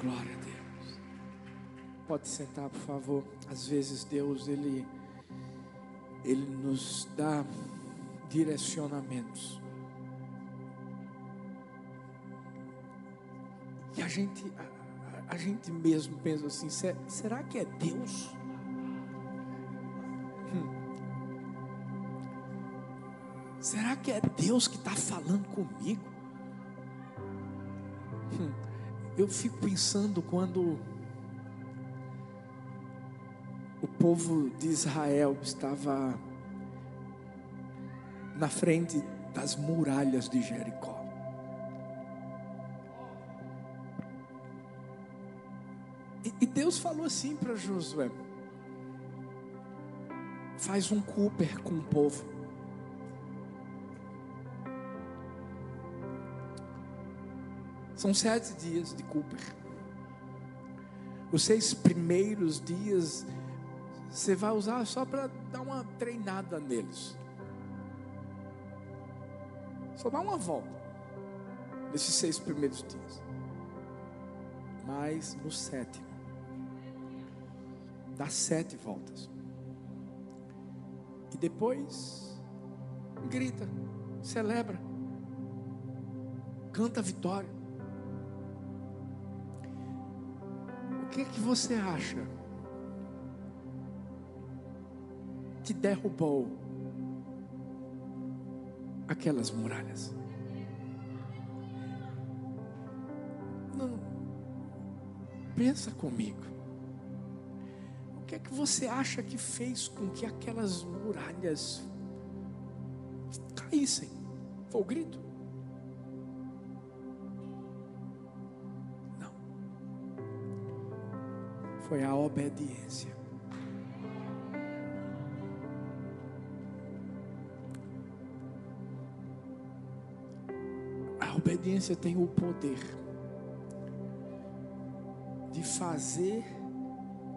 Glória a Deus. Pode sentar, por favor. Às vezes Deus ele ele nos dá direcionamentos. E a gente a, a gente mesmo pensa assim, será que é Deus? Hum. Será que é Deus que está falando comigo? Eu fico pensando quando o povo de Israel estava na frente das muralhas de Jericó. E, Deus falou assim para Josué: faz um Cooper com o povo. São sete dias de Cooper. Os seis primeiros dias você vai usar só para dar uma treinada neles. Só dá uma volta nesses seis primeiros dias. Mas no sétimo, dá sete voltas. E depois, grita, celebra, canta a vitória. Que que você acha que derrubou aquelas muralhas? Não, pensa comigo que é que você acha que fez com que aquelas muralhas caíssem? Foi o grito? Foi a obediência. A obediência tem o poder de fazer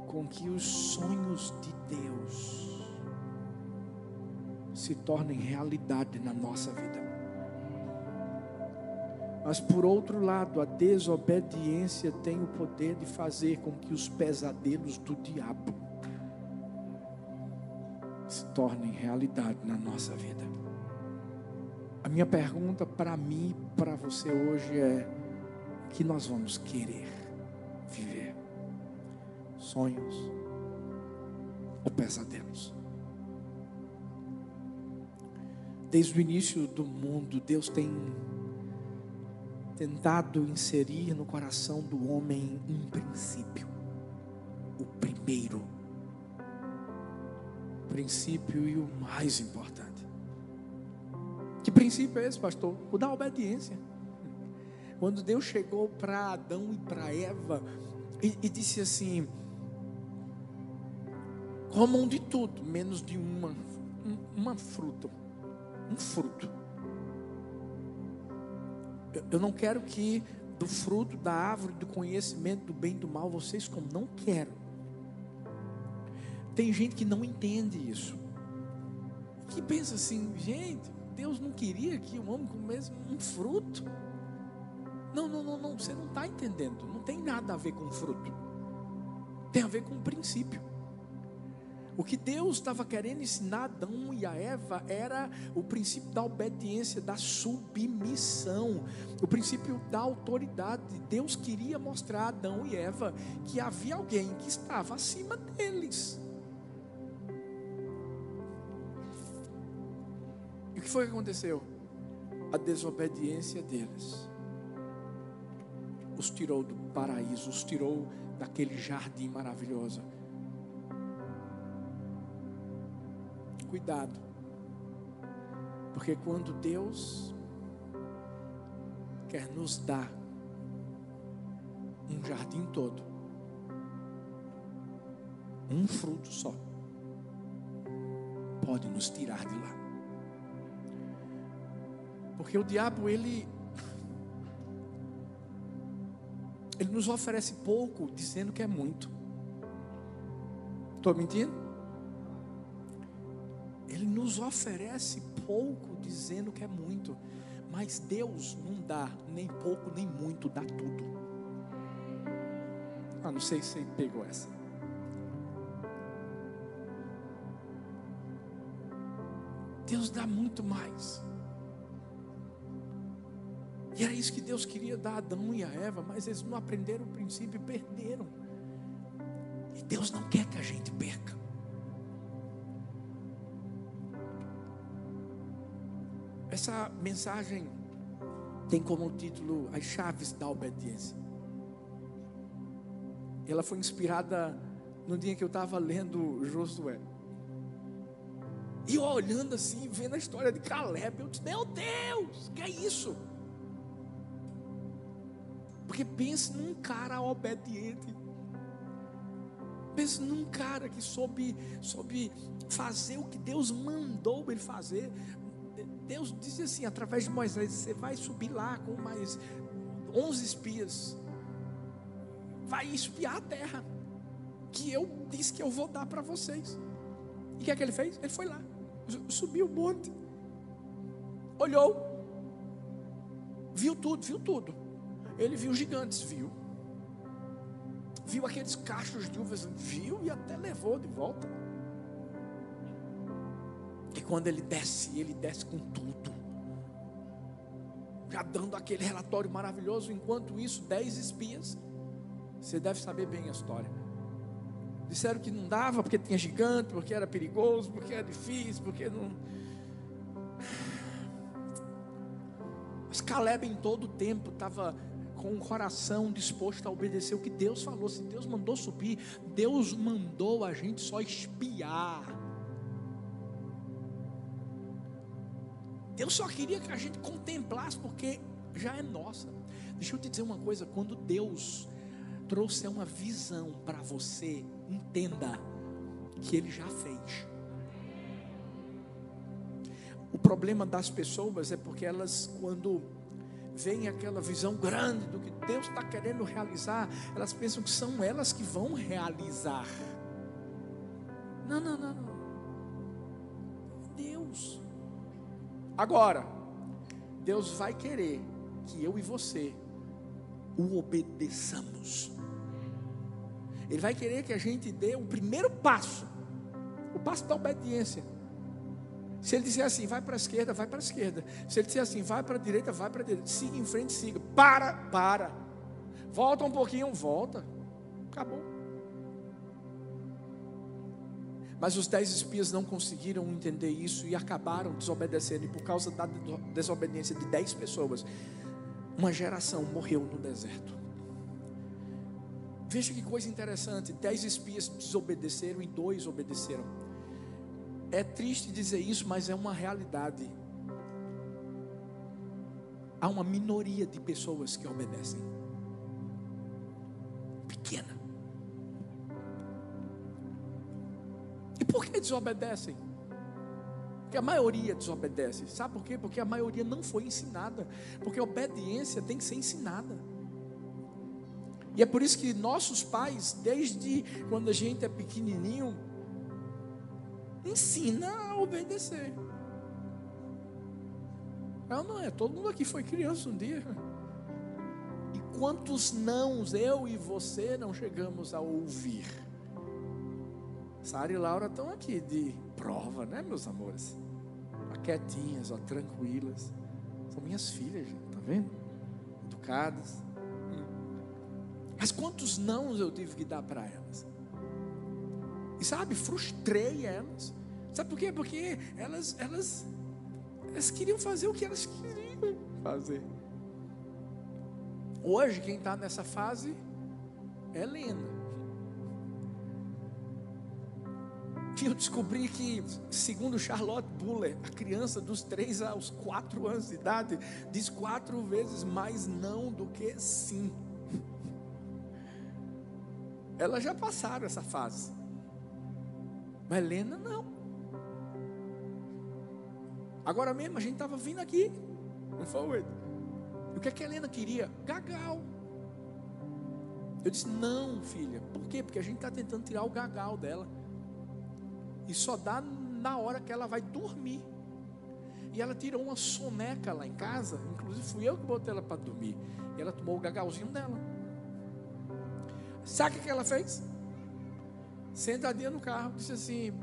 com que os sonhos de Deus se tornem realidade na nossa vida. Mas por outro lado, a desobediência tem o poder de fazer com que os pesadelos do diabo se tornem realidade na nossa vida. A minha pergunta para mim para você hoje é: o que nós vamos querer? sonhos ou pesadelos. Desde o início do mundo, Deus tem tentado inserir no coração do homem um princípio, o primeiro princípio e o mais importante. Que princípio é esse, pastor? O da obediência. Quando Deus chegou para Adão e para Eva e, e disse assim: Comam de tudo, menos de uma, uma fruta, um fruto. Eu não quero que do fruto da árvore do conhecimento do bem e do mal vocês comam, não quero. Tem gente que não entende isso. Que pensa assim, gente, Deus não queria que o homem comesse um fruto. Não, não, não, não, você não está entendendo. Não tem nada a ver com fruto. Tem a ver com princípio. O que Deus estava querendo ensinar a Adão e a Eva era o princípio da obediência, da submissão, o princípio da autoridade. Deus queria mostrar a Adão e Eva que havia alguém que estava acima deles. E o que foi que aconteceu? A desobediência deles os tirou do paraíso, os tirou daquele jardim maravilhoso cuidado. Porque quando Deus quer nos dar um jardim todo, um fruto só, pode nos tirar de lá. Porque o diabo, ele ele nos oferece pouco, dizendo que é muito. Estou mentindo? Nos oferece pouco, dizendo que é muito. Mas Deus não dá nem pouco nem muito, dá tudo. Ah, não sei se você pegou essa. Deus dá muito mais. E era isso que Deus queria dar a Adão e a Eva, mas eles não aprenderam o princípio e perderam. E Deus não quer que a gente perca. Essa mensagem tem como título As Chaves da Obediência. Ela foi inspirada no dia que eu estava lendo Josué. E eu olhando assim, vendo a história de Caleb, eu disse: Meu Deus, que é isso? Porque pense num cara obediente. Pense num cara que soube, soube fazer o que Deus mandou ele fazer. Deus disse assim, através de Moisés: Você vai subir lá com mais 11 espias, vai espiar a terra, que eu disse que eu vou dar para vocês. E o que é que ele fez? Ele foi lá, subiu o monte, olhou, viu tudo, viu tudo. Ele viu gigantes, viu. Viu aqueles cachos de uvas, viu e até levou de volta. Quando ele desce, ele desce com tudo. Já dando aquele relatório maravilhoso. Enquanto isso, dez espias. Você deve saber bem a história. Disseram que não dava porque tinha gigante, porque era perigoso, porque era difícil, porque não. Mas Caleb em todo o tempo estava com o coração disposto a obedecer o que Deus falou. Se Deus mandou subir, Deus mandou a gente só espiar. Deus só queria que a gente contemplasse, porque já é nossa. Deixa eu te dizer uma coisa: quando Deus trouxe uma visão para você, entenda que Ele já fez. O problema das pessoas é porque elas, quando veem aquela visão grande do que Deus está querendo realizar, elas pensam que são elas que vão realizar. Não, não, não, não. Agora, Deus vai querer que eu e você o obedeçamos. Ele vai querer que a gente dê o primeiro passo, o passo da obediência. Se ele disser assim, vai para a esquerda, vai para a esquerda. Se ele disser assim, vai para a direita, vai para a direita. Siga em frente, siga. Para, para. Volta um pouquinho, volta. Acabou. Mas os dez espias não conseguiram entender isso e acabaram desobedecendo. E por causa da desobediência de dez pessoas, uma geração morreu no deserto. Veja que coisa interessante: dez espias desobedeceram e dois obedeceram. É triste dizer isso, mas é uma realidade. Há uma minoria de pessoas que obedecem. Pequena. Que desobedecem? Porque a maioria desobedece. Sabe por quê? Porque a maioria não foi ensinada. Porque a obediência tem que ser ensinada. E é por isso que nossos pais, desde quando a gente é pequenininho, ensina a obedecer. Não, não é. Todo mundo aqui foi criança um dia. E quantos nãos eu e você não chegamos a ouvir? Sara e Laura estão aqui de prova, né, meus amores? Quietinhas, ó, tranquilas. São minhas filhas, gente, tá vendo? Educadas. Mas quantos nãos eu tive que dar para elas? E sabe, frustrei elas. Sabe por quê? Porque elas, elas, elas queriam fazer o que elas queriam fazer. Hoje, quem está nessa fase é Helena. Que eu descobri que, segundo Charlotte Buller, a criança dos 3 aos 4 anos de idade diz quatro vezes mais não do que sim. Elas já passaram essa fase. Mas Helena não. Agora mesmo a gente estava vindo aqui. Não foi? O que, é que a Helena queria? Gagal. Eu disse, não, filha. Por quê? Porque a gente está tentando tirar o gagal dela. E só dá na hora que ela vai dormir. E ela tirou uma soneca lá em casa. Inclusive fui eu que botei ela para dormir. E ela tomou o gagalzinho dela. Sabe o que ela fez? Sentadinha no carro, disse assim: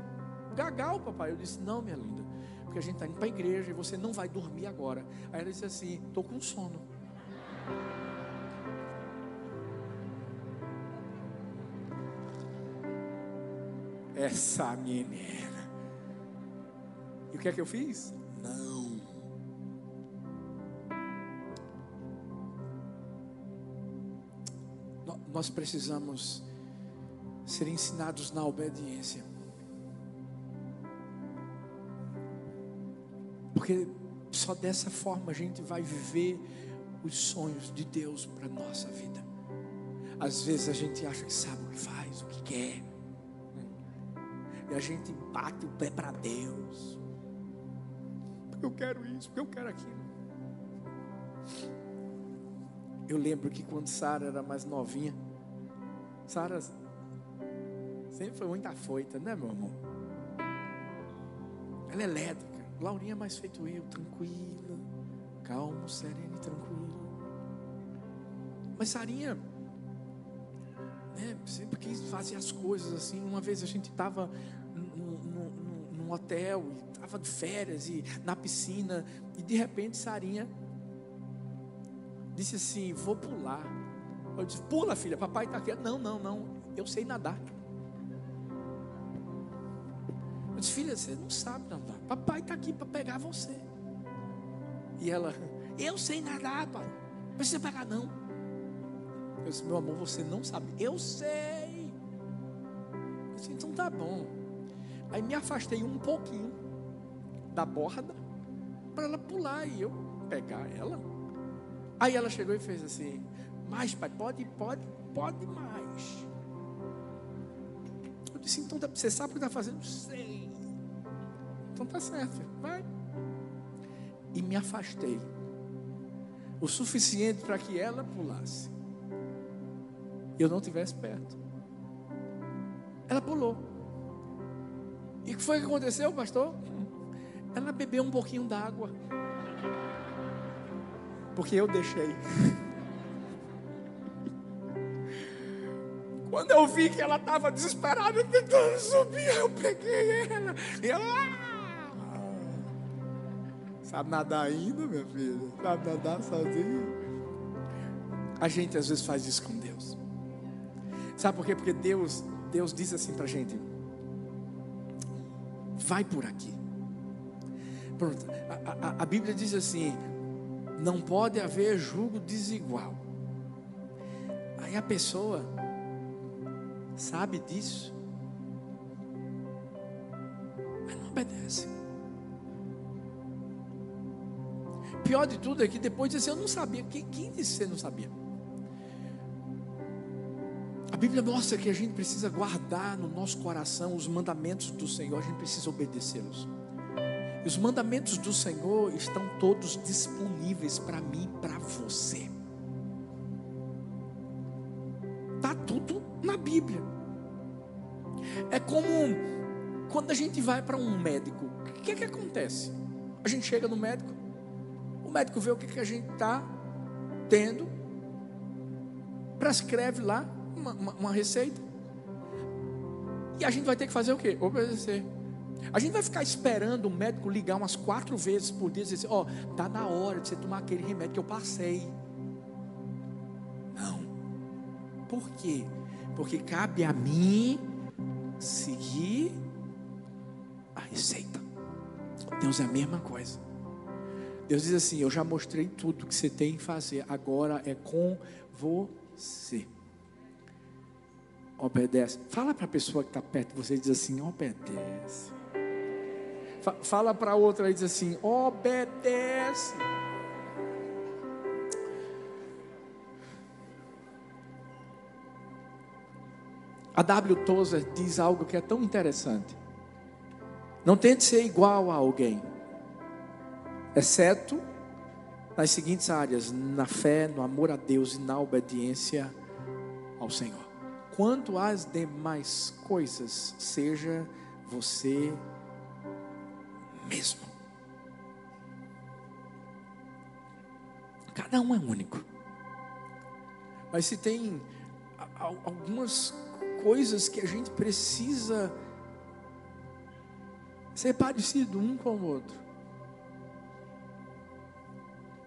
Gagal, papai. Eu disse: Não, minha linda, porque a gente está indo para a igreja e você não vai dormir agora. Aí ela disse assim: Estou com sono. Essa menina. E o que é que eu fiz? Não. Nós precisamos ser ensinados na obediência. Porque só dessa forma a gente vai viver os sonhos de Deus para a nossa vida. Às vezes a gente acha que sabe o que faz, a gente bate o pé para Deus. Eu quero isso, eu quero aquilo. Eu lembro que quando Sara era mais novinha, Sara sempre foi muito afoita, né, meu amor? Ela é elétrica. Laurinha é mais feito eu, tranquila, calmo, serena e tranquila. Mas Sarinha, né, sempre quis fazer as coisas assim. Uma vez a gente estava num hotel, estava de férias e na piscina, e de repente Sarinha disse assim: Vou pular. Eu disse: Pula, filha, papai está aqui. Não, não, não, eu sei nadar. Eu disse: Filha, você não sabe nadar. Papai está aqui para pegar você. E ela: Eu sei nadar, pai. Não precisa pegar, não. Eu disse: Meu amor, você não sabe. Eu sei. Eu disse: Então tá bom. Aí me afastei um pouquinho da borda para ela pular e eu pegar ela. Aí ela chegou e fez assim: mais, pai, pode, pode, pode mais. Eu disse, então você sabe o que está fazendo? Sei. Então tá certo, vai. E me afastei. O suficiente para que ela pulasse. Eu não estivesse perto. Ela pulou. E o que foi que aconteceu, pastor? Ela bebeu um pouquinho d'água. Porque eu deixei. Quando eu vi que ela estava desesperada, tentando subir, eu peguei ela. E ela. Ah! Sabe nadar ainda, minha filha? Sabe nadar sozinha? A gente às vezes faz isso com Deus. Sabe por quê? Porque Deus, Deus diz assim para a gente: vai por aqui. Pronto. A, a, a Bíblia diz assim: não pode haver julgo desigual. Aí a pessoa sabe disso, mas não obedece. Pior de tudo é que depois diz assim, eu não sabia. Quem, quem disse que você não sabia? A Bíblia mostra que a gente precisa guardar no nosso coração os mandamentos do Senhor, a gente precisa obedecê-los. Os mandamentos do Senhor estão todos disponíveis para mim e para você. Está tudo na Bíblia. É como quando a gente vai para um médico, o que, é que acontece? A gente chega no médico, o médico vê o que, que a gente está tendo, prescreve lá uma, uma, uma receita, e a gente vai ter que fazer o quê? Obedecer. A gente vai ficar esperando o médico ligar umas quatro vezes por dia e dizer: Ó, oh, tá na hora de você tomar aquele remédio que eu passei. Não. Por quê? Porque cabe a mim seguir a receita. Deus é a mesma coisa. Deus diz assim: Eu já mostrei tudo que você tem que fazer, agora é com você. Obedece. Fala para a pessoa que está perto de você e diz assim: Obedece. Fala para outra e diz assim: Obedece. A W. Tozer diz algo que é tão interessante. Não tente ser igual a alguém, exceto nas seguintes áreas: na fé, no amor a Deus e na obediência ao Senhor. Quanto às demais coisas, seja você mesmo. Cada um é único. Mas se tem algumas coisas que a gente precisa ser parecido um com o outro.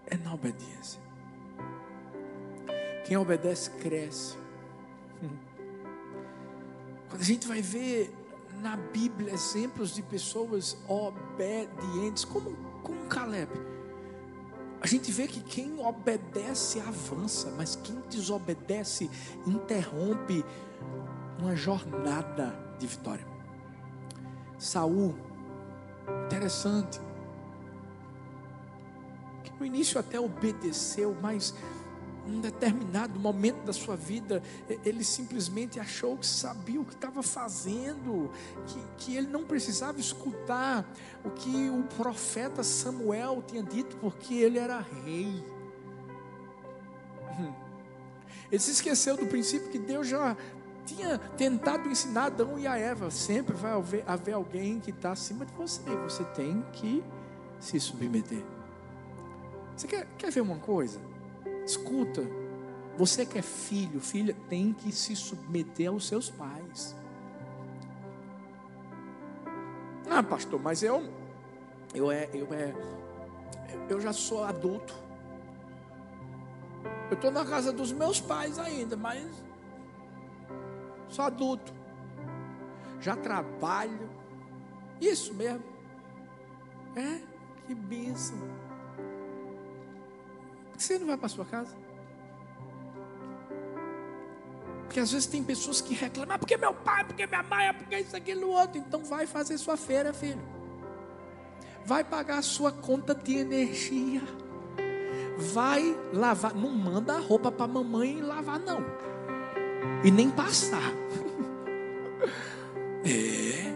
É na obediência. Quem obedece cresce. Quando a gente vai ver na Bíblia exemplos de pessoas obedientes, como, como Caleb. A gente vê que quem obedece avança, mas quem desobedece interrompe uma jornada de vitória. Saul, interessante, que no início até obedeceu, mas um determinado momento da sua vida, ele simplesmente achou que sabia o que estava fazendo, que, que ele não precisava escutar o que o profeta Samuel tinha dito, porque ele era rei. Ele se esqueceu do princípio que Deus já tinha tentado ensinar Adão e a Eva. Sempre vai haver, haver alguém que está acima de você, você tem que se submeter. Você quer, quer ver uma coisa? Escuta, você que é filho, filha, tem que se submeter aos seus pais. Ah, pastor, mas eu, eu é, eu é, eu já sou adulto. Eu estou na casa dos meus pais ainda, mas sou adulto. Já trabalho. Isso mesmo. É, que bênção. Que você não vai para sua casa? Porque às vezes tem pessoas que reclamam, ah, porque meu pai, porque minha mãe, é porque isso, aquilo, outro. Então vai fazer sua feira, filho. Vai pagar a sua conta de energia. Vai lavar. Não manda a roupa para mamãe lavar, não. E nem passar. é.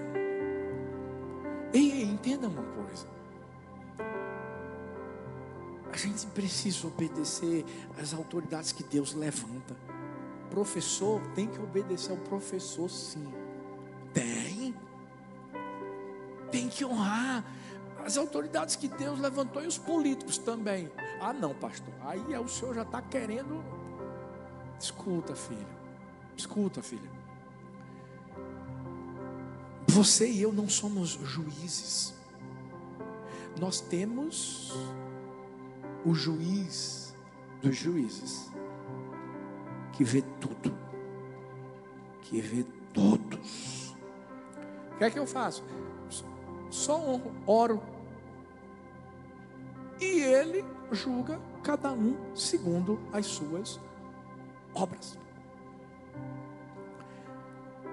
Ei, ei, entenda uma coisa. A gente precisa obedecer às autoridades que Deus levanta professor tem que obedecer ao professor, sim. Tem. Tem que honrar as autoridades que Deus levantou e os políticos também. Ah, não, pastor. Aí é o senhor já está querendo. Escuta, filho. Escuta, filha. Você e eu não somos juízes. Nós temos o juiz dos juízes que vê tudo, que vê todos. O que é que eu faço? Só oro. E ele julga cada um segundo as suas obras.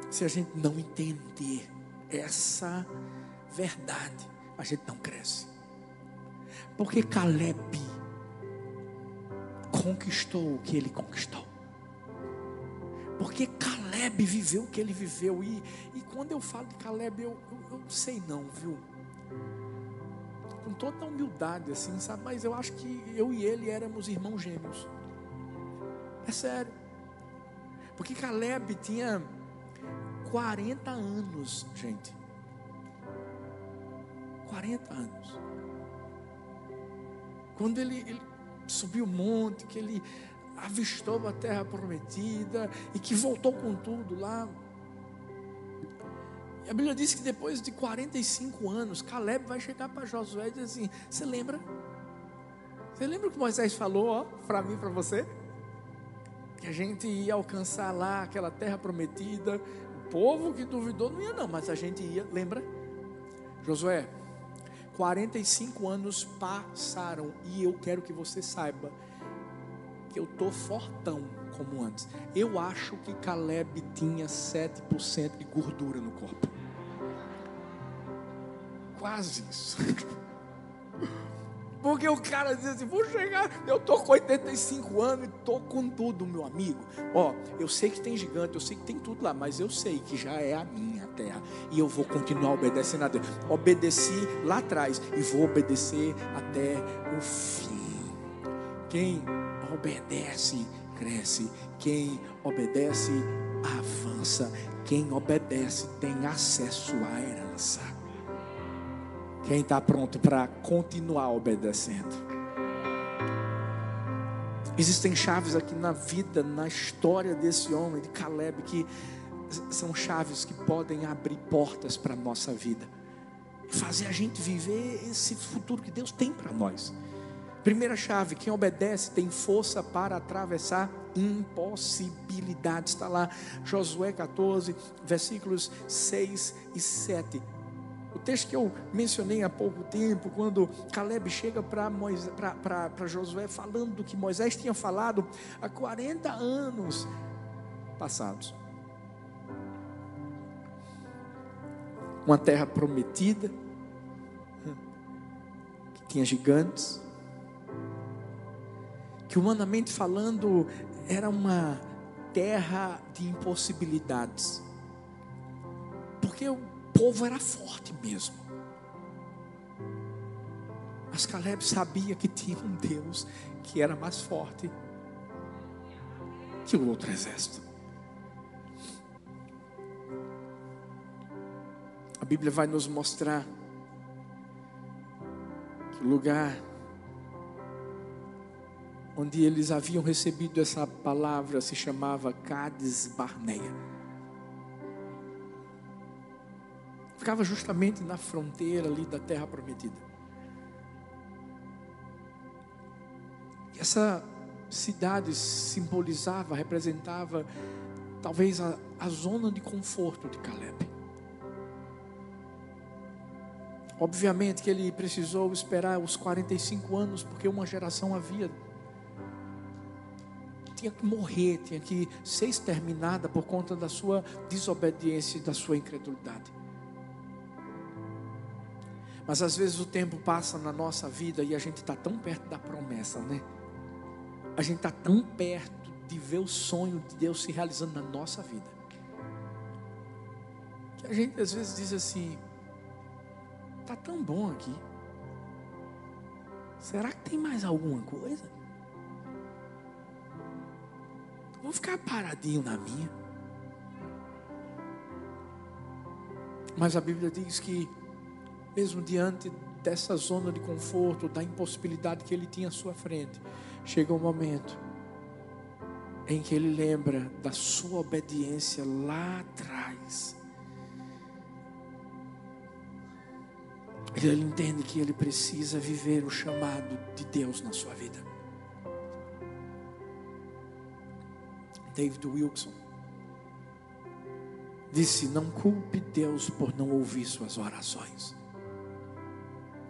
Se a gente não entender essa verdade, a gente não cresce. Porque Caleb conquistou o que ele conquistou. Porque Caleb viveu o que ele viveu. E, e quando eu falo de Caleb, eu, eu, não sei não, viu? Com toda humildade, assim, sabe? Mas eu acho que eu e ele éramos irmãos gêmeos. É sério. Porque Caleb tinha 40 anos, gente. 40 anos. Quando ele, ele subiu o monte, que ele avistou a terra prometida e que voltou com tudo lá. E a Bíblia diz que depois de 45 anos, Caleb vai chegar para Josué e dizer assim: Você lembra? Você lembra o que Moisés falou para mim, para você? Que a gente ia alcançar lá aquela terra prometida. O povo que duvidou não ia, não, mas a gente ia, lembra? Josué, 45 anos passaram e eu quero que você saiba que eu tô fortão como antes. Eu acho que Caleb tinha 7% de gordura no corpo. Quase isso. Porque o cara diz assim: vou chegar, eu tô com 85 anos e tô com tudo, meu amigo. Ó, eu sei que tem gigante, eu sei que tem tudo lá, mas eu sei que já é a minha terra e eu vou continuar obedecendo a Deus. Obedeci lá atrás e vou obedecer até o fim. Quem obedece, cresce. Quem obedece, avança. Quem obedece, tem acesso à herança. Quem está pronto para continuar obedecendo? Existem chaves aqui na vida, na história desse homem, de Caleb, que são chaves que podem abrir portas para a nossa vida, fazer a gente viver esse futuro que Deus tem para nós. Primeira chave: quem obedece tem força para atravessar impossibilidades. Está lá, Josué 14, versículos 6 e 7. Texto que eu mencionei há pouco tempo, quando Caleb chega para Josué falando do que Moisés tinha falado há 40 anos passados. Uma terra prometida, que tinha gigantes, que humanamente falando era uma terra de impossibilidades. Porque o povo era forte mesmo. Mas Caleb sabia que tinha um Deus que era mais forte que o outro exército. A Bíblia vai nos mostrar que o lugar onde eles haviam recebido essa palavra se chamava Cades Barneia. Ficava justamente na fronteira ali da terra prometida. E essa cidade simbolizava, representava talvez a, a zona de conforto de Caleb. Obviamente que ele precisou esperar os 45 anos, porque uma geração havia tinha que morrer, tinha que ser exterminada por conta da sua desobediência e da sua incredulidade. Mas às vezes o tempo passa na nossa vida e a gente está tão perto da promessa, né? A gente está tão perto de ver o sonho de Deus se realizando na nossa vida. Que a gente às vezes diz assim: está tão bom aqui. Será que tem mais alguma coisa? Vou ficar paradinho na minha. Mas a Bíblia diz que, mesmo diante dessa zona de conforto, da impossibilidade que ele tinha à sua frente, chega um momento em que ele lembra da sua obediência lá atrás. Ele entende que ele precisa viver o chamado de Deus na sua vida. David Wilson disse: Não culpe Deus por não ouvir suas orações.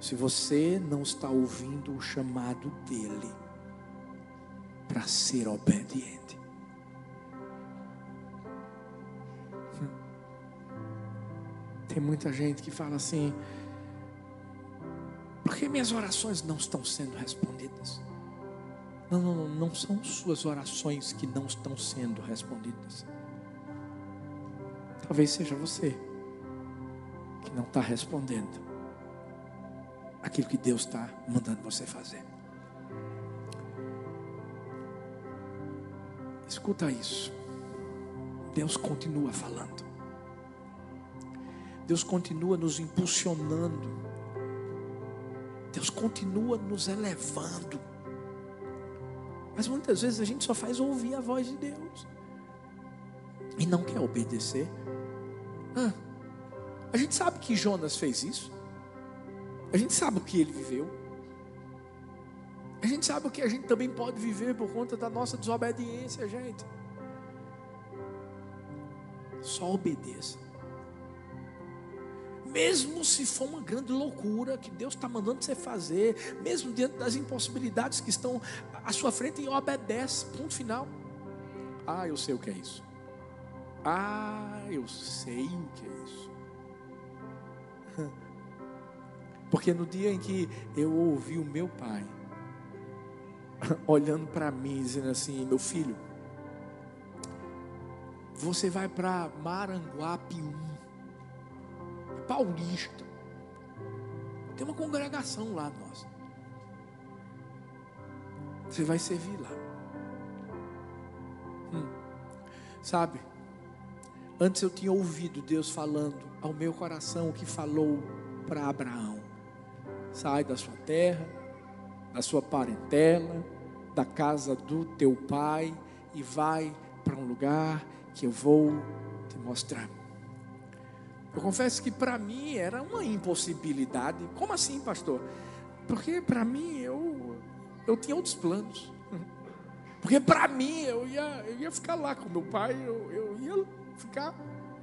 Se você não está ouvindo o chamado dele para ser obediente. Tem muita gente que fala assim: por que minhas orações não estão sendo respondidas? Não, não, não, não são suas orações que não estão sendo respondidas. Talvez seja você que não está respondendo aquilo que Deus está mandando você fazer. Escuta isso. Deus continua falando. Deus continua nos impulsionando. Deus continua nos elevando. Mas muitas vezes a gente só faz ouvir a voz de Deus e não quer obedecer. Ah, a gente sabe que Jonas fez isso. A gente sabe o que ele viveu. A gente sabe o que a gente também pode viver por conta da nossa desobediência, gente. Só obedeça mesmo se for uma grande loucura que Deus está mandando você fazer, mesmo diante das impossibilidades que estão à sua frente, e obedece, ponto final. Ah, eu sei o que é isso. Ah, eu sei o que é isso. Porque no dia em que eu ouvi o meu pai olhando para mim, dizendo assim: meu filho, você vai para Maranguape 1 Paulista. Tem uma congregação lá, nossa. Você vai servir lá. Hum. Sabe? Antes eu tinha ouvido Deus falando ao meu coração o que falou para Abraão: sai da sua terra, da sua parentela, da casa do teu pai e vai para um lugar que eu vou te mostrar. Eu confesso que para mim era uma impossibilidade. Como assim, pastor? Porque para mim eu, eu tinha outros planos. Porque para mim eu ia, eu ia ficar lá com meu pai, eu, eu ia ficar,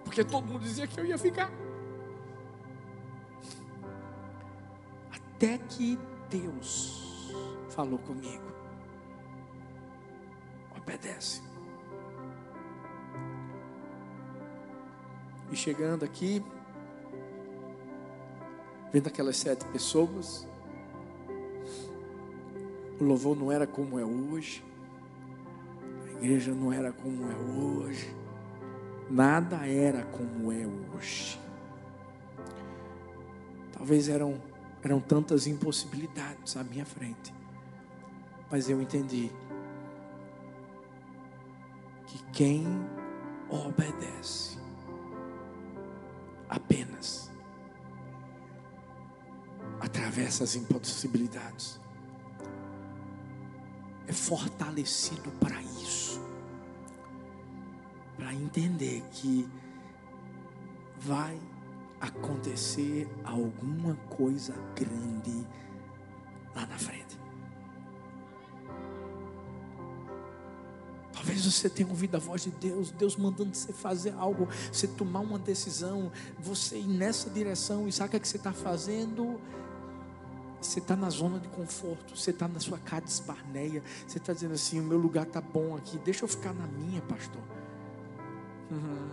porque todo mundo dizia que eu ia ficar. Até que Deus falou comigo. Obedece. E chegando aqui, vendo aquelas sete pessoas, o louvor não era como é hoje, a igreja não era como é hoje, nada era como é hoje. Talvez eram, eram tantas impossibilidades à minha frente, mas eu entendi que quem obedece apenas atravessa as impossibilidades. É fortalecido para isso, para entender que vai acontecer alguma coisa grande lá na frente. Talvez você tenha ouvido a voz de Deus, Deus mandando você fazer algo, você tomar uma decisão, você ir nessa direção, e sabe o que, é você está fazendo? Você está na zona de conforto, você está na sua casa esbarneia, você está dizendo assim: o meu lugar está bom aqui, deixa eu ficar na minha, pastor. Uhum.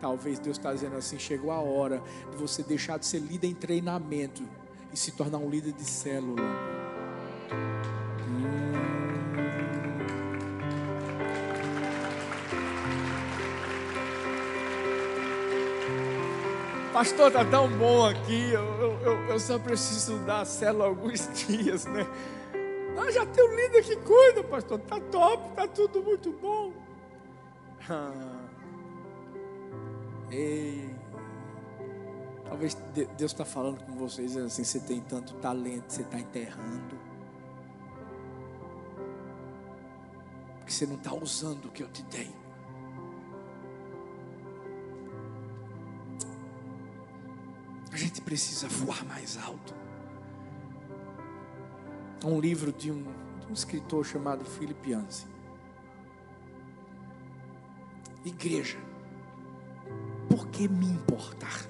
Talvez Deus está dizendo assim: chegou a hora de você deixar de ser líder em treinamento e se tornar um líder de célula. Pastor, está tão bom aqui, eu, eu, eu, só preciso dar célula alguns dias, né? Ah, já tem um líder que cuida, pastor. Tá top, tá tudo muito bom. Ah. Ei. Talvez Deus está falando com vocês assim: você tem tanto talento, você está enterrando. Porque você não está usando o que eu te dei. A gente precisa voar mais alto. Um livro de um, de um escritor chamado Philip Yancey. Igreja, por que me importar?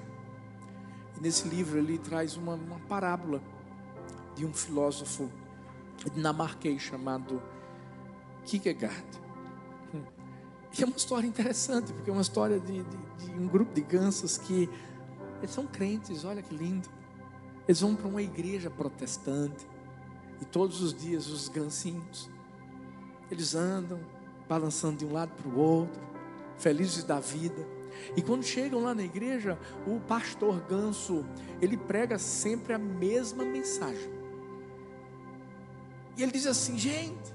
E nesse livro ele traz uma, uma parábola de um filósofo dinamarquês chamado Kierkegaard. Hum. E é uma história interessante, porque é uma história de, de, de um grupo de gansos que eles são crentes, olha que lindo. Eles vão para uma igreja protestante. E todos os dias os gancinhos, eles andam balançando de um lado para o outro, felizes da vida. E quando chegam lá na igreja, o pastor ganso, ele prega sempre a mesma mensagem. E ele diz assim: gente,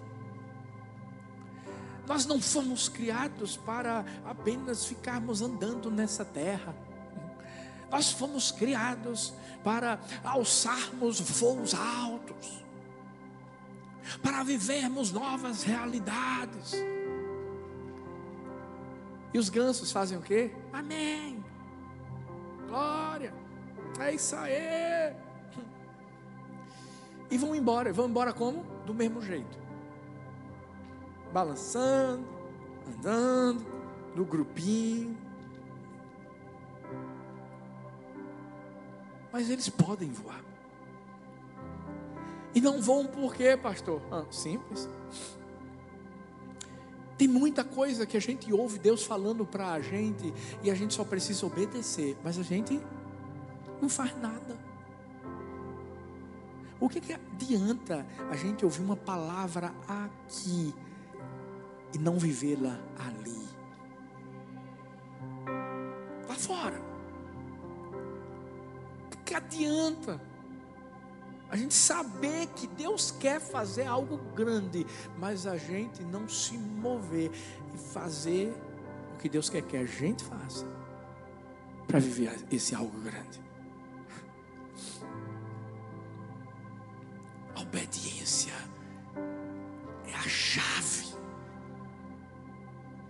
nós não fomos criados para apenas ficarmos andando nessa terra. Nós fomos criados para alçarmos voos altos, para vivermos novas realidades. E os gansos fazem o quê? Amém. Glória. É isso aí. E vão embora. Vão embora como? Do mesmo jeito. Balançando, andando, no grupinho. mas eles podem voar. E não voam por quê, pastor? Ah, simples. Tem muita coisa que a gente ouve Deus falando para a gente e a gente só precisa obedecer, mas a gente não faz nada. O que, que adianta a gente ouvir uma palavra aqui e não vivê-la ali? Lá fora que adianta a gente saber que Deus quer fazer algo grande, mas a gente não se mover e fazer o que Deus quer que a gente faça para viver esse algo grande? A obediência a chave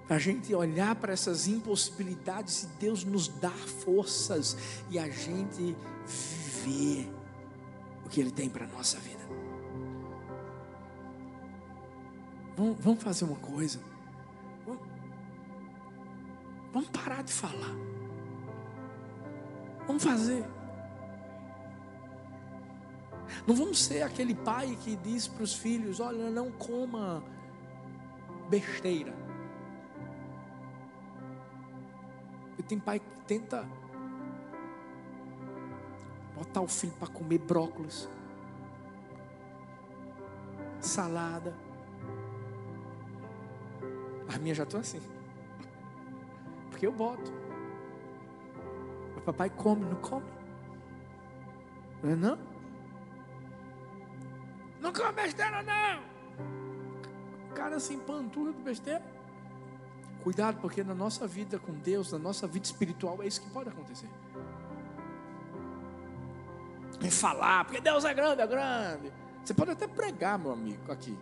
para a gente olhar para essas impossibilidades e Deus nos dar forças e a gente viver o que Ele tem para a nossa vida. Vamos, fazer uma coisa. Vamos, parar de falar. Vamos fazer. Não vamos ser aquele pai que diz para os filhos: olha, não coma besteira. E tem pai que tenta botar o filho para comer brócolis, salada. A minha já estou assim. Porque eu boto. Papai come, não come? Não é não? Não come besteira não. O cara se empanturra de besteira. Cuidado, porque na nossa vida com Deus, na nossa vida espiritual, é isso que pode acontecer. Em falar, porque Deus é grande, é grande. Você pode até pregar, meu amigo, aqui.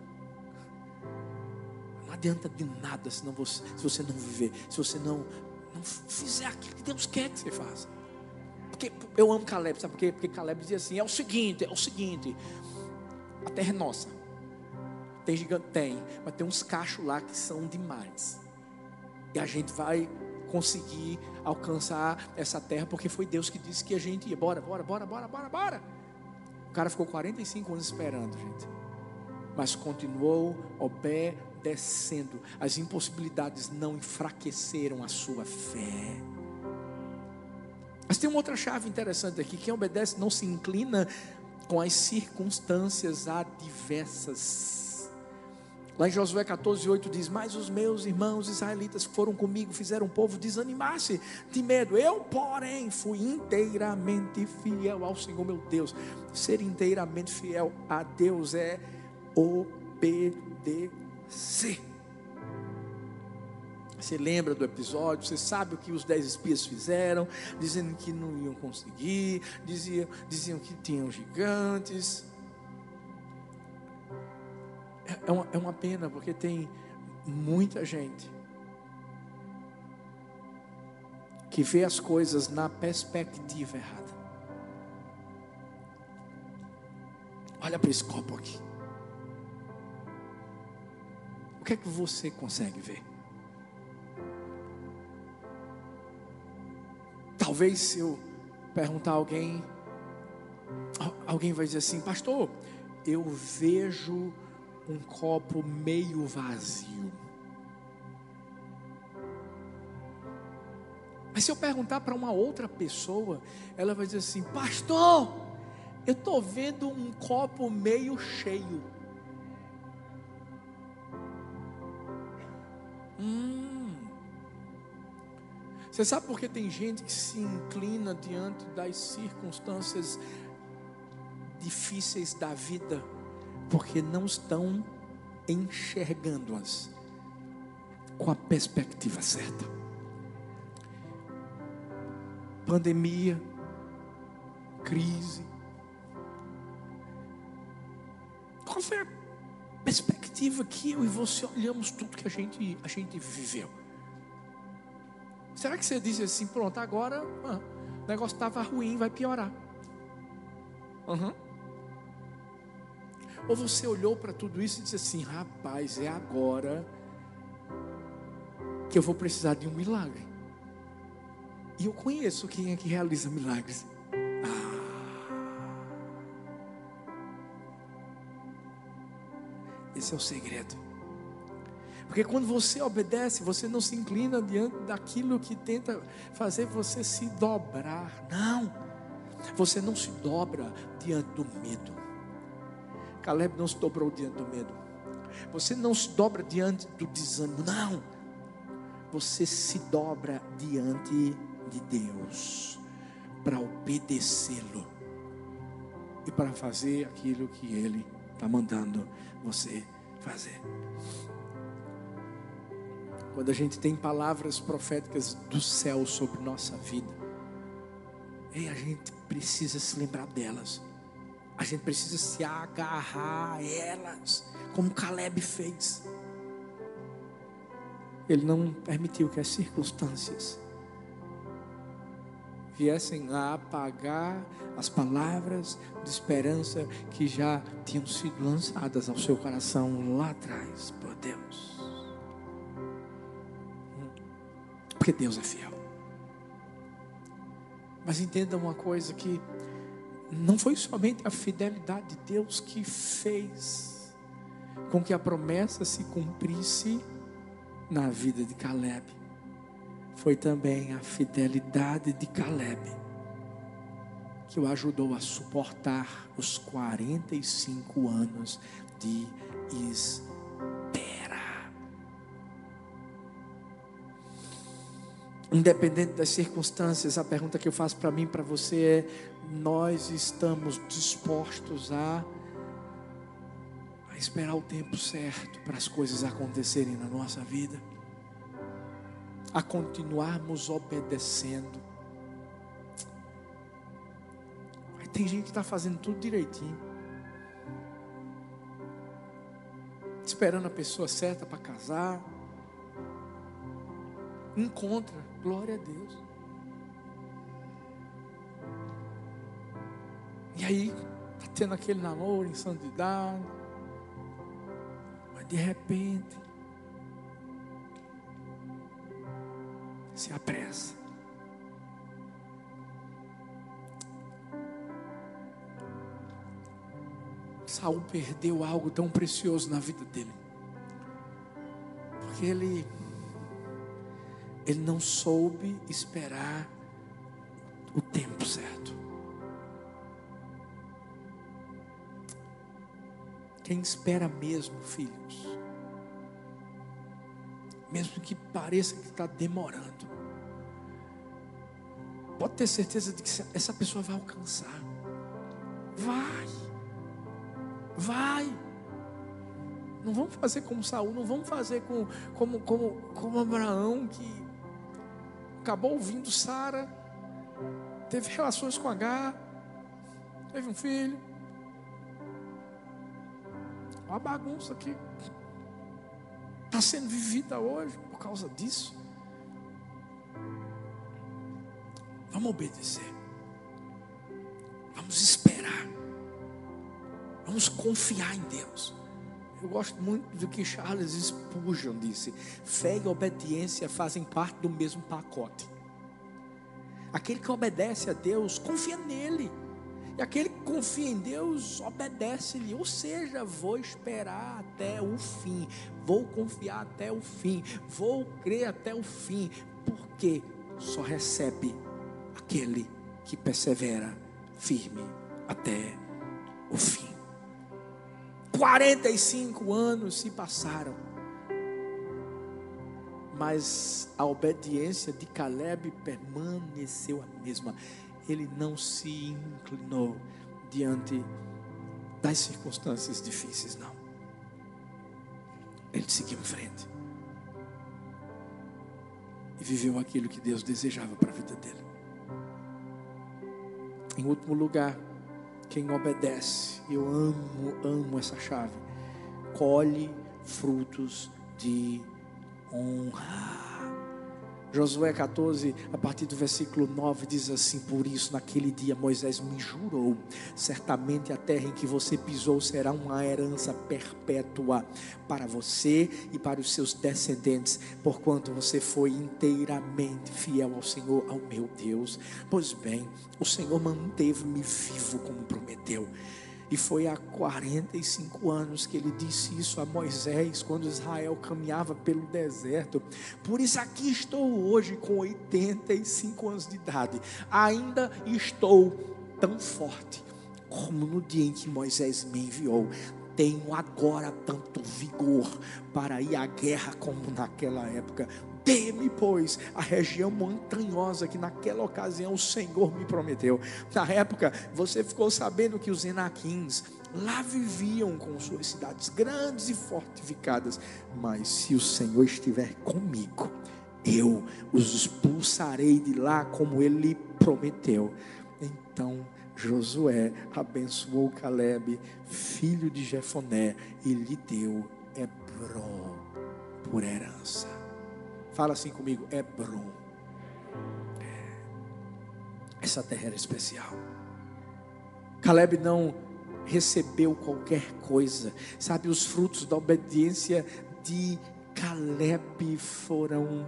Não adianta de nada se, não você, se você não viver, se você não, não fizer aquilo que Deus quer que você faça. Porque eu amo Caleb, sabe por quê? Porque Caleb dizia assim: é o seguinte, é o seguinte, a terra é nossa. Tem gigante? Tem, mas tem uns cachos lá que são demais. E a gente vai conseguir alcançar essa terra, porque foi Deus que disse que a gente ia. Bora, bora, bora, bora, bora, bora. O cara ficou 45 anos esperando, gente. Mas continuou obedecendo. As impossibilidades não enfraqueceram a sua fé. Mas tem uma outra chave interessante aqui: quem obedece não se inclina com as circunstâncias adversas. Lá em Josué 14, 8 diz: Mas os meus irmãos israelitas que foram comigo fizeram o povo desanimar-se de medo. Eu, porém, fui inteiramente fiel ao Senhor meu Deus. Ser inteiramente fiel a Deus é obedecer. Você lembra do episódio? Você sabe o que os dez espias fizeram? Dizendo que não iam conseguir, diziam, diziam que tinham gigantes. É uma, é uma pena, porque tem muita gente que vê as coisas na perspectiva errada. Olha para esse copo aqui. O que é que você consegue ver? Talvez se eu perguntar a alguém, alguém vai dizer assim, pastor, eu vejo um copo meio vazio. Mas se eu perguntar para uma outra pessoa, ela vai dizer assim: Pastor, eu estou vendo um copo meio cheio. Hum. Você sabe por que tem gente que se inclina diante das circunstâncias difíceis da vida? Porque não estão enxergando-as com a perspectiva certa. Pandemia, crise. Qual foi a perspectiva que eu e você olhamos tudo que a gente, a gente viveu? Será que você diz assim, pronto, agora ah, o negócio estava ruim, vai piorar? Uhum. Ou você olhou para tudo isso e disse assim: rapaz, é agora que eu vou precisar de um milagre. E eu conheço quem é que realiza milagres. Ah, esse é o segredo. Porque quando você obedece, você não se inclina diante daquilo que tenta fazer você se dobrar. Não. Você não se dobra diante do medo. Caleb não se dobrou diante do medo. Você não se dobra diante do desânimo, não. Você se dobra diante de Deus para obedecê-lo e para fazer aquilo que Ele está mandando você fazer. Quando a gente tem palavras proféticas do céu sobre nossa vida, e a gente precisa se lembrar delas. A gente precisa se agarrar a elas como Caleb fez. Ele não permitiu que as circunstâncias viessem a apagar as palavras de esperança que já tinham sido lançadas ao seu coração lá atrás por Deus. Porque Deus é fiel. Mas entenda uma coisa que não foi somente a fidelidade de Deus que fez com que a promessa se cumprisse na vida de Caleb. Foi também a fidelidade de Caleb que o ajudou a suportar os 45 anos de espera. Independente das circunstâncias, a pergunta que eu faço para mim, para você é: nós estamos dispostos a, a esperar o tempo certo para as coisas acontecerem na nossa vida, a continuarmos obedecendo. Tem gente que está fazendo tudo direitinho, esperando a pessoa certa para casar, encontra, glória a Deus. E aí, está tendo aquele namoro em santidade. Mas de repente, se apressa. Saul perdeu algo tão precioso na vida dele. Porque ele ele não soube esperar o tempo certo. Quem espera mesmo, filhos, mesmo que pareça que está demorando, pode ter certeza de que essa pessoa vai alcançar. Vai, vai. Não vamos fazer como Saul, não vamos fazer com, como, como, como Abraão, que acabou ouvindo Sara, teve relações com H, teve um filho, uma bagunça que está sendo vivida hoje por causa disso. Vamos obedecer. Vamos esperar. Vamos confiar em Deus. Eu gosto muito do que Charles Spurgeon disse: fé e obediência fazem parte do mesmo pacote. Aquele que obedece a Deus, confia nele. E aquele que confia em Deus, obedece-lhe. Ou seja, vou esperar até o fim. Vou confiar até o fim. Vou crer até o fim. Porque só recebe aquele que persevera firme até o fim. 45 anos se passaram. Mas a obediência de Caleb permaneceu a mesma ele não se inclinou diante das circunstâncias difíceis, não. Ele seguiu em frente. E viveu aquilo que Deus desejava para a vida dele. Em último lugar, quem obedece, eu amo, amo essa chave, colhe frutos de honra. Josué 14, a partir do versículo 9, diz assim: Por isso, naquele dia, Moisés me jurou: certamente a terra em que você pisou será uma herança perpétua para você e para os seus descendentes, porquanto você foi inteiramente fiel ao Senhor, ao meu Deus. Pois bem, o Senhor manteve-me vivo como prometeu. E foi há 45 anos que ele disse isso a Moisés, quando Israel caminhava pelo deserto. Por isso aqui estou hoje com 85 anos de idade. Ainda estou tão forte como no dia em que Moisés me enviou. Tenho agora tanto vigor para ir à guerra como naquela época. Dê-me, pois, a região montanhosa que naquela ocasião o Senhor me prometeu. Na época, você ficou sabendo que os Enaquins lá viviam com suas cidades grandes e fortificadas. Mas se o Senhor estiver comigo, eu os expulsarei de lá como ele prometeu. Então Josué abençoou Caleb, filho de Jefoné, e lhe deu Hebron por herança. Fala assim comigo. É. Essa terra era especial. Caleb não recebeu qualquer coisa. Sabe, os frutos da obediência de Caleb foram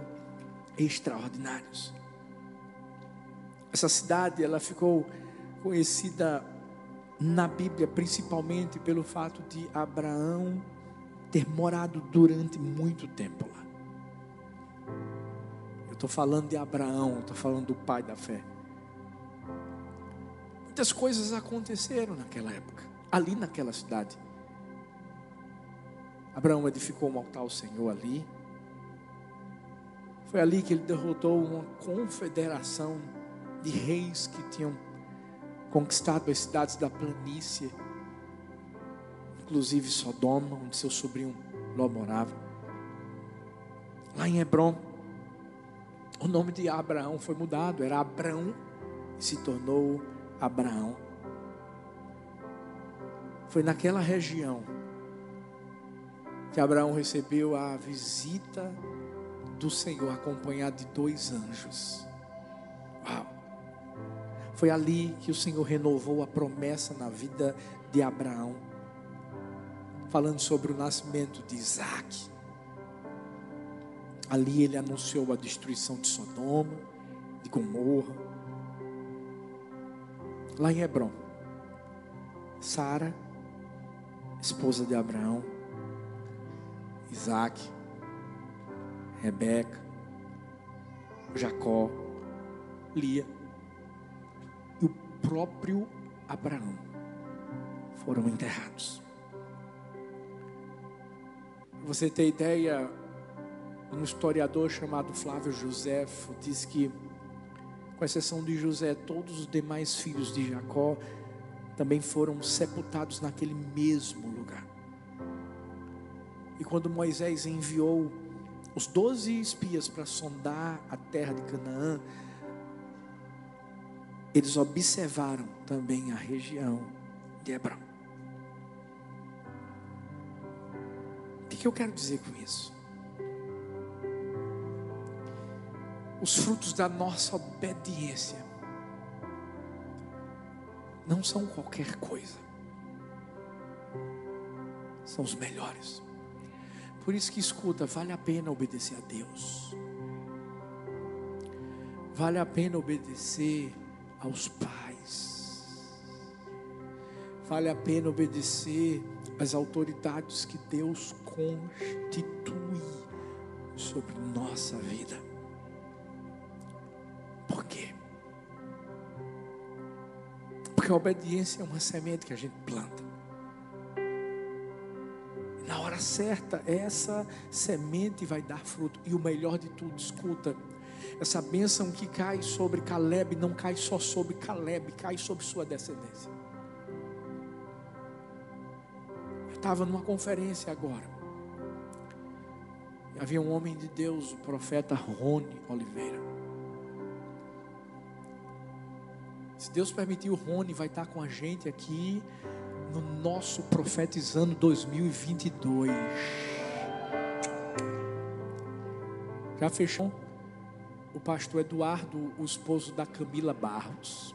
extraordinários. Essa cidade, ela ficou conhecida na Bíblia principalmente pelo fato de Abraão ter morado durante muito tempo lá. Estou falando de Abraão, estou falando do pai da fé. Muitas coisas aconteceram naquela época, ali naquela cidade. Abraão edificou um altar ao Senhor ali. Foi ali que ele derrotou uma confederação de reis que tinham conquistado as cidades da planície, inclusive Sodoma, onde seu sobrinho Ló morava. Lá em Hebron, o nome de Abraão foi mudado, era Abrão e se tornou Abraão. Foi naquela região que Abraão recebeu a visita do Senhor acompanhado de dois anjos. Uau! Foi ali que o Senhor renovou a promessa na vida de Abraão, falando sobre o nascimento de Isaac. Ali ele anunciou a destruição de Sodoma, de Gomorra. Lá em Hebron, Sara, esposa de Abraão, Isaac, Rebeca, Jacó, Lia e o próprio Abraão foram enterrados. Você tem ideia, um historiador chamado Flávio Josefo diz que, com exceção de José, todos os demais filhos de Jacó também foram sepultados naquele mesmo lugar. E quando Moisés enviou os doze espias para sondar a terra de Canaã, eles observaram também a região de Hebron. O que eu quero dizer com isso? Os frutos da nossa obediência não são qualquer coisa, são os melhores. Por isso que escuta, vale a pena obedecer a Deus. Vale a pena obedecer aos pais. Vale a pena obedecer às autoridades que Deus constitui sobre nossa vida. Porque a obediência é uma semente que a gente planta hora certa, essa semente vai dar fruto. E o melhor de tudo, escuta, essa bênção que cai sobre Caleb não cai só sobre Caleb, cai sobre sua descendência. Eu estava numa conferência agora. Havia um homem de Deus, o profeta Rony Oliveira. Deus permitir, o Rony vai estar com a gente aqui no nosso profetizando 2022. Já fechou? O pastor Eduardo, o esposo da Camila Barros.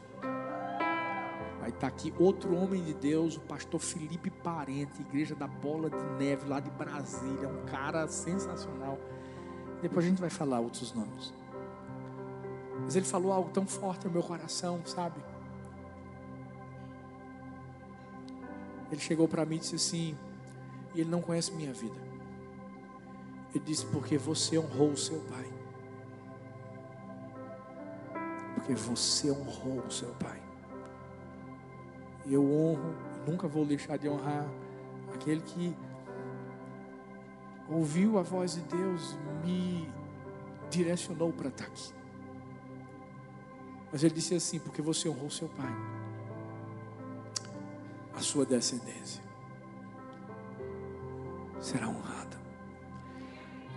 Vai estar aqui outro homem de Deus, o pastor Felipe Parente, igreja da Bola de Neve, lá de Brasília. Um cara sensacional. Depois a gente vai falar outros nomes. Mas ele falou algo tão forte no meu coração, sabe? Ele chegou para mim e disse assim, e ele não conhece minha vida. Ele disse, porque você honrou o seu pai. Porque você honrou o seu pai. E eu honro, nunca vou deixar de honrar aquele que ouviu a voz de Deus, me direcionou para estar aqui. Mas ele disse assim: porque você honrou seu pai a sua descendência será honrada.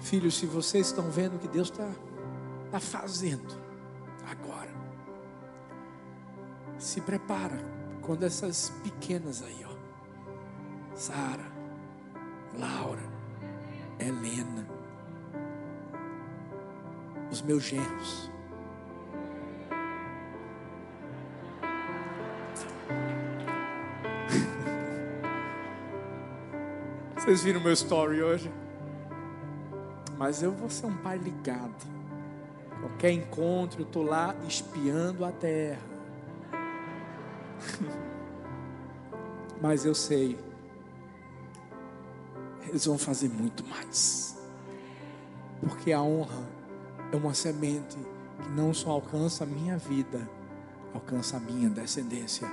Filhos, se vocês estão vendo o que Deus está tá fazendo agora, Se prepara quando essas pequenas aí, ó. Sara, Laura, Helena, os meus genros. Vocês viram meu story hoje? Mas eu vou ser um pai ligado. Qualquer encontro, eu estou lá espiando a terra. Mas eu sei, eles vão fazer muito mais. Porque a honra é uma semente que não só alcança a minha vida, alcança a minha descendência.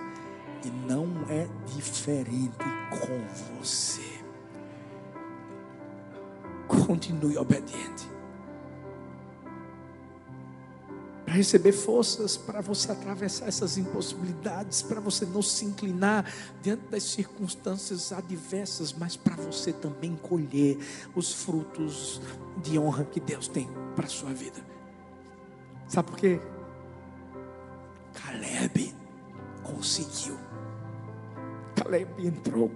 E não é diferente com você. Continue obediente. Para receber forças, para você atravessar essas impossibilidades, para você não se inclinar diante das circunstâncias adversas, mas para você também colher os frutos de honra que Deus tem para a sua vida. Sabe por quê? Caleb conseguiu. Caleb entrou.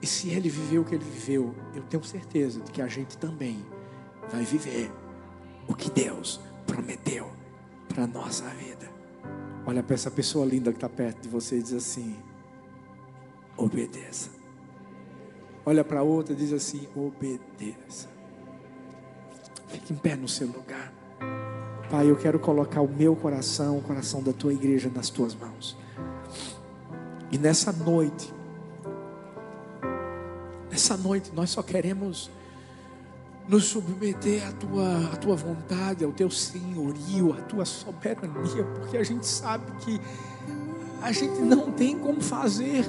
E se ele viveu o que ele viveu, eu tenho certeza de que a gente também vai viver o que Deus prometeu para a nossa vida. Olha para essa pessoa linda que está perto de você e diz assim: obedeça. Olha para outra e diz assim: obedeça. Fique em pé no seu lugar. Pai, eu quero colocar o meu coração, o coração da tua igreja nas tuas mãos. E nessa noite, nessa noite nós só queremos nos submeter à tua, à tua vontade, ao teu senhorio, à tua soberania, porque a gente sabe que a gente não tem como fazer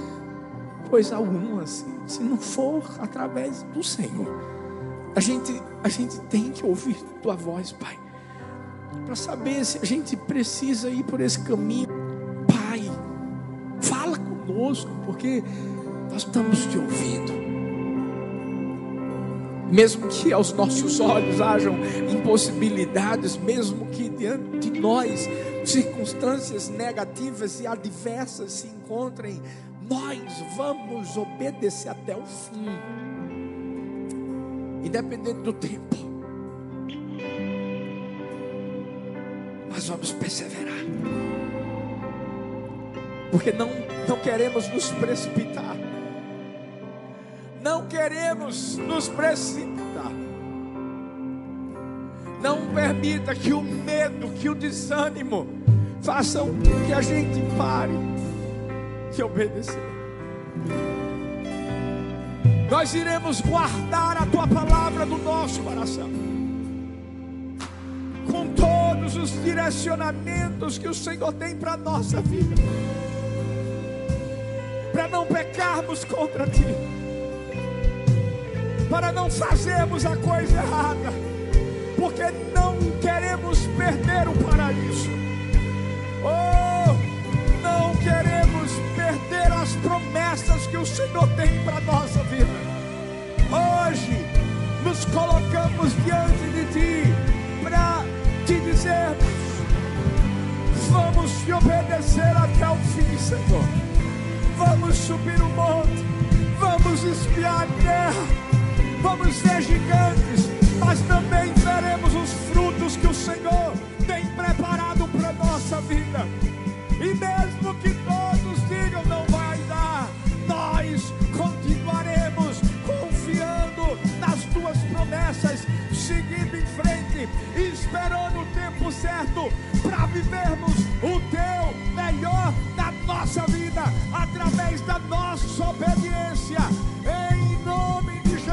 coisa alguma assim, se não for através do Senhor. A gente, a gente tem que ouvir tua voz, Pai, para saber se a gente precisa ir por esse caminho. Pai, fala conosco, porque nós estamos te ouvindo mesmo que aos nossos olhos hajam impossibilidades, mesmo que diante de nós circunstâncias negativas e adversas se encontrem, nós vamos obedecer até o fim, independente do tempo. Nós vamos perseverar, porque não, não queremos nos precipitar queremos nos precipitar. Não permita que o medo, que o desânimo façam que a gente pare de obedecer. Nós iremos guardar a tua palavra no nosso coração. Com todos os direcionamentos que o Senhor tem para a nossa vida. Para não pecarmos contra ti para não fazermos a coisa errada, porque não queremos perder o paraíso. Oh, não queremos perder as promessas que o Senhor tem para a nossa vida. Hoje nos colocamos diante de Ti para te dizermos: vamos te obedecer até o fim, Senhor. Vamos subir o monte, vamos espiar a terra vamos ser gigantes, mas também veremos os frutos que o Senhor tem preparado para nossa vida. E mesmo que todos digam não vai dar, nós continuaremos confiando nas tuas promessas, seguindo em frente, esperando o tempo certo para vivermos o teu melhor na nossa vida através da nossa obediência